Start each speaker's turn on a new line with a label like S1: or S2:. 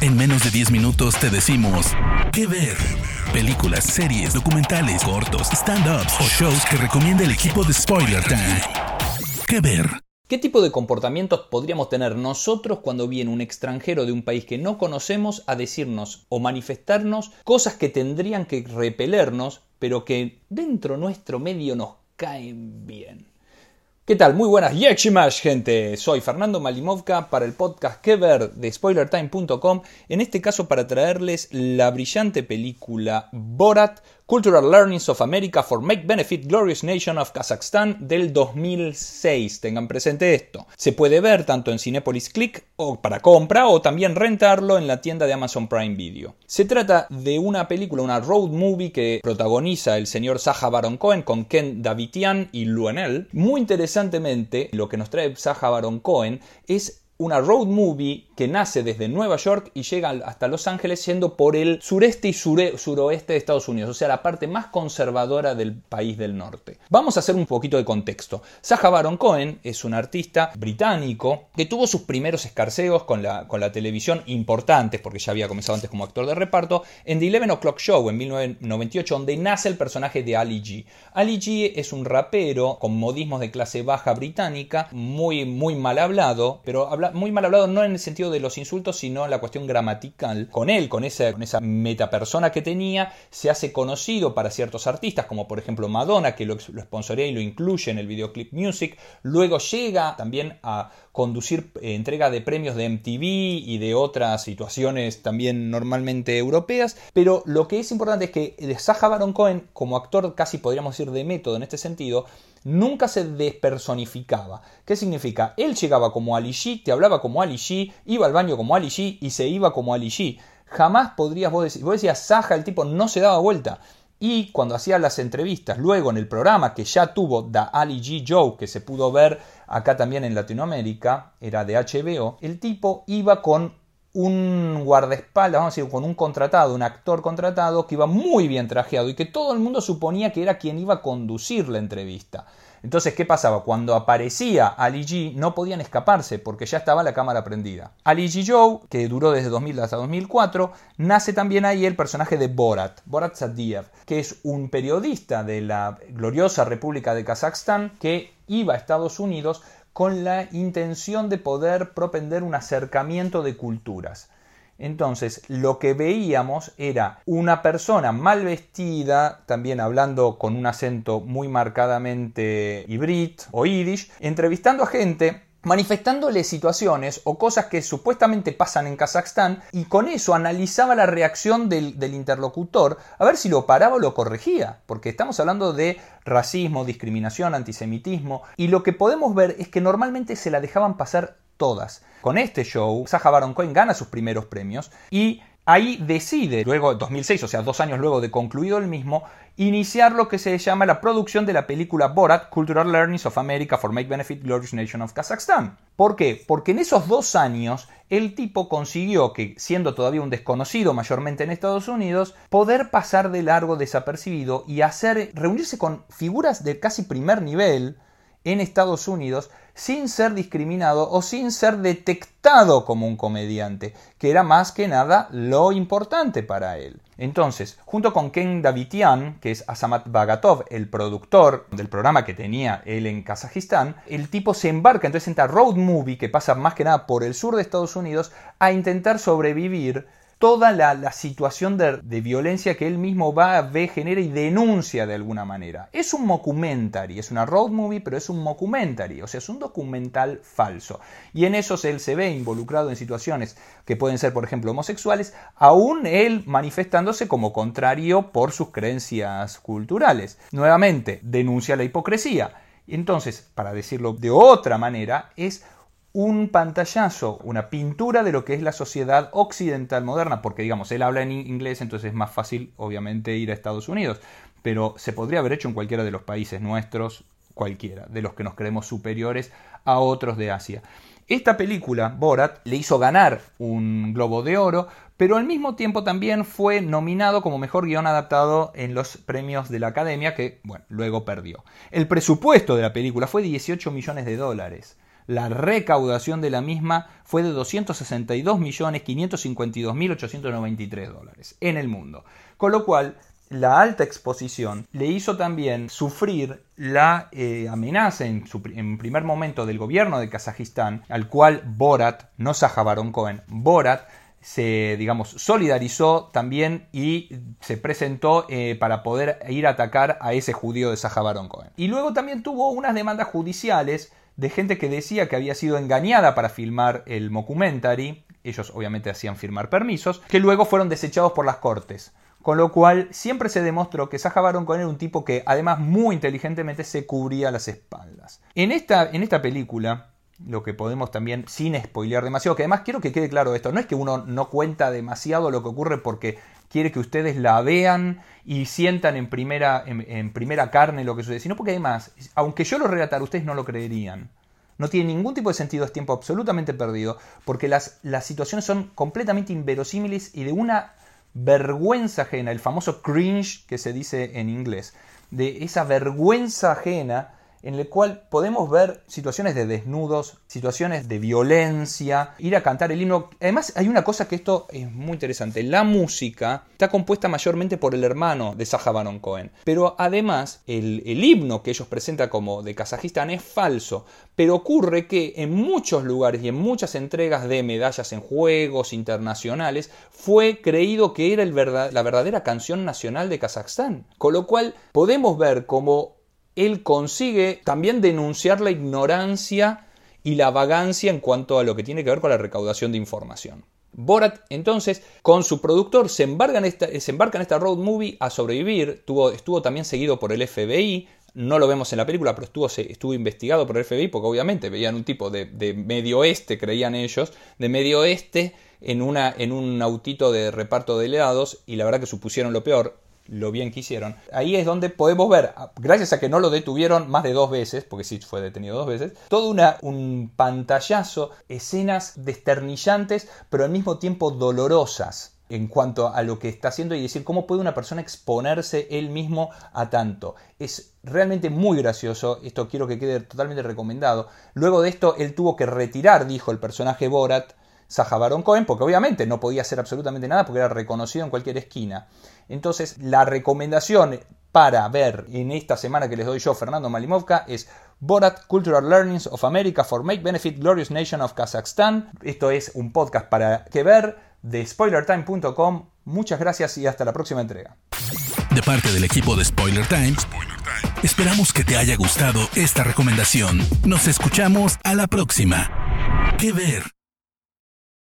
S1: En menos de 10 minutos te decimos qué ver. Películas, series, documentales, cortos, stand-ups o shows que recomienda el equipo de Spoiler Time. ¿Qué ver?
S2: ¿Qué tipo de comportamientos podríamos tener nosotros cuando viene un extranjero de un país que no conocemos a decirnos o manifestarnos cosas que tendrían que repelernos, pero que dentro nuestro medio nos caen bien? ¿Qué tal? Muy buenas Yechimash, gente. Soy Fernando Malimovka para el podcast Que Ver de SpoilerTime.com. En este caso, para traerles la brillante película Borat Cultural Learnings of America for Make Benefit Glorious Nation of Kazakhstan del 2006. Tengan presente esto. Se puede ver tanto en Cinepolis Click o para compra o también rentarlo en la tienda de Amazon Prime Video. Se trata de una película, una road movie que protagoniza el señor Sacha Baron Cohen con Ken Davitian y Luenel. Muy interesantemente, lo que nos trae Sacha Baron Cohen es una road movie que nace desde Nueva York y llega hasta Los Ángeles yendo por el sureste y suroeste de Estados Unidos, o sea, la parte más conservadora del país del norte. Vamos a hacer un poquito de contexto. Sacha Baron Cohen es un artista británico que tuvo sus primeros escarceos con la, televisión importantes, porque ya había comenzado antes como actor de reparto, en The Eleven O'Clock Show en 1998, donde nace el personaje de Ali G. Ali G es un rapero con modismos de clase baja británica, muy, muy mal hablado, pero habla muy mal hablado no en el sentido de los insultos, sino en la cuestión gramatical. Con él, con esa, con esa metapersona que tenía, se hace conocido para ciertos artistas, como por ejemplo Madonna, que lo, lo sponsorea y lo incluye en el videoclip Music. Luego llega también a conducir eh, entrega de premios de MTV y de otras situaciones también normalmente europeas. Pero lo que es importante es que Sacha Baron Cohen, como actor casi podríamos decir de método en este sentido, nunca se despersonificaba. ¿Qué significa? Él llegaba como Ali G, te hablaba como Ali G, iba al baño como Ali G y se iba como Ali G. Jamás podrías vos decir, vos decías Saja, el tipo no se daba vuelta. Y cuando hacía las entrevistas, luego en el programa que ya tuvo The Ali G Joe, que se pudo ver acá también en Latinoamérica, era de HBO, el tipo iba con un guardaespaldas, vamos a decir, con un contratado, un actor contratado que iba muy bien trajeado y que todo el mundo suponía que era quien iba a conducir la entrevista. Entonces, ¿qué pasaba? Cuando aparecía Ali G, no podían escaparse porque ya estaba la cámara prendida. Ali G Joe, que duró desde 2000 hasta 2004, nace también ahí el personaje de Borat, Borat Sadiev, que es un periodista de la gloriosa República de Kazajstán que iba a Estados Unidos con la intención de poder propender un acercamiento de culturas. Entonces, lo que veíamos era una persona mal vestida, también hablando con un acento muy marcadamente hibrid o yiddish, entrevistando a gente manifestándole situaciones o cosas que supuestamente pasan en Kazajstán y con eso analizaba la reacción del, interlocutor a ver si lo paraba o lo corregía, porque estamos hablando de racismo, discriminación, antisemitismo y lo que podemos ver es que normalmente se la dejaban pasar todas. Con este show, Sacha Baron Cohen gana sus primeros premios y ahí decide, luego 2006, o sea, dos años luego de concluido el mismo, iniciar lo que se llama la producción de la película Borat, Cultural Learnings of America for Make Benefit Glorious Nation of Kazakhstan. ¿Por qué? Porque en esos dos años el tipo consiguió que, siendo todavía un desconocido mayormente en Estados Unidos, poder pasar de largo desapercibido y hacer, reunirse con figuras de casi primer nivel, en Estados Unidos sin ser discriminado o sin ser detectado como un comediante, que era más que nada lo importante para él. Entonces, junto con Ken Davitian, que es Asamat Bagatov, el productor del programa que tenía él en Kazajistán, el tipo se embarca entonces en esta road movie que pasa más que nada por el sur de Estados Unidos a intentar sobrevivir toda la, situación de, violencia que él mismo va, ve, genera y denuncia de alguna manera. Es un documentary, es una road movie, pero es un documentary, o sea, es un documental falso. Y en eso él se ve involucrado en situaciones que pueden ser, por ejemplo, homosexuales, aún él manifestándose como contrario por sus creencias culturales. Nuevamente, denuncia la hipocresía. Entonces, para decirlo de otra manera, es un pantallazo, una pintura de lo que es la sociedad occidental moderna, porque digamos, él habla en inglés, entonces es más fácil obviamente ir a Estados Unidos, pero se podría haber hecho en cualquiera de los países nuestros, cualquiera, de los que nos creemos superiores a otros de Asia. Esta película, Borat, le hizo ganar un Globo de Oro, pero al mismo tiempo también fue nominado como mejor guion adaptado en los premios de la Academia, que, bueno, luego perdió. El presupuesto de la película fue 18 millones de dólares. La recaudación de la misma fue de 262.552.893 dólares en el mundo. Con lo cual, la alta exposición le hizo también sufrir la eh, amenaza en, su, primer momento del gobierno de Kazajistán, al cual Borat, no Saja Baron Cohen, Borat se, digamos, solidarizó también y se presentó eh, para poder ir a atacar a ese judío de Saja Cohen. Y luego también tuvo unas demandas judiciales de gente que decía que había sido engañada para filmar el mockumentary, ellos obviamente hacían firmar permisos, que luego fueron desechados por las cortes. Con lo cual siempre se demostró que Saja Baron Cohen era un tipo que además muy inteligentemente se cubría las espaldas. En esta, en esta película, lo que podemos también, sin spoilear demasiado, que además quiero que quede claro esto, no es que uno no cuenta demasiado lo que ocurre porque quiere que ustedes la vean y sientan en primera, en, primera carne lo que sucede, sino porque además, aunque yo lo relatara, ustedes no lo creerían. No tiene ningún tipo de sentido, es tiempo absolutamente perdido, porque las, las situaciones son completamente inverosímiles y de una vergüenza ajena, el famoso cringe que se dice en inglés, de esa vergüenza ajena en el cual podemos ver situaciones de desnudos, situaciones de violencia, ir a cantar el himno. Además, hay una cosa que esto es muy interesante. La música está compuesta mayormente por el hermano de Saja Baron Cohen. Pero además, el, el himno que ellos presentan como de Kazajistán es falso. Pero ocurre que en muchos lugares y en muchas entregas de medallas en juegos internacionales fue creído que era el la verdadera canción nacional de Kazajstán. Con lo cual podemos ver como él consigue también denunciar la ignorancia y la vagancia en cuanto a lo que tiene que ver con la recaudación de información. Borat entonces con su productor se embarca en esta, road movie a sobrevivir, Tuvo, estuvo también seguido por el FBI, no lo vemos en la película, pero estuvo, estuvo investigado por el FBI porque obviamente veían un tipo de, de medio oeste, creían ellos, de medio oeste en, una, en un autito de reparto de helados y la verdad que supusieron lo peor lo bien que hicieron. Ahí es donde podemos ver, gracias a que no lo detuvieron más de dos veces, porque sí fue detenido dos veces, todo una, un pantallazo, escenas desternillantes, pero al mismo tiempo dolorosas en cuanto a lo que está haciendo y decir cómo puede una persona exponerse él mismo a tanto. Es realmente muy gracioso, esto quiero que quede totalmente recomendado. Luego de esto él tuvo que retirar, dijo el personaje Borat, Saja Baron Cohen, porque obviamente no podía hacer absolutamente nada porque era reconocido en cualquier esquina. Entonces, la recomendación para ver en esta semana que les doy yo, Fernando Malimovka, es Borat Cultural Learnings of America for Make Benefit Glorious Nation of Kazakhstan. Esto es un podcast para que ver de spoilertime.com. Muchas gracias y hasta la próxima entrega.
S1: De parte del equipo de Spoiler Times, esperamos que te haya gustado esta recomendación. Nos escuchamos a la próxima. ¿Qué ver?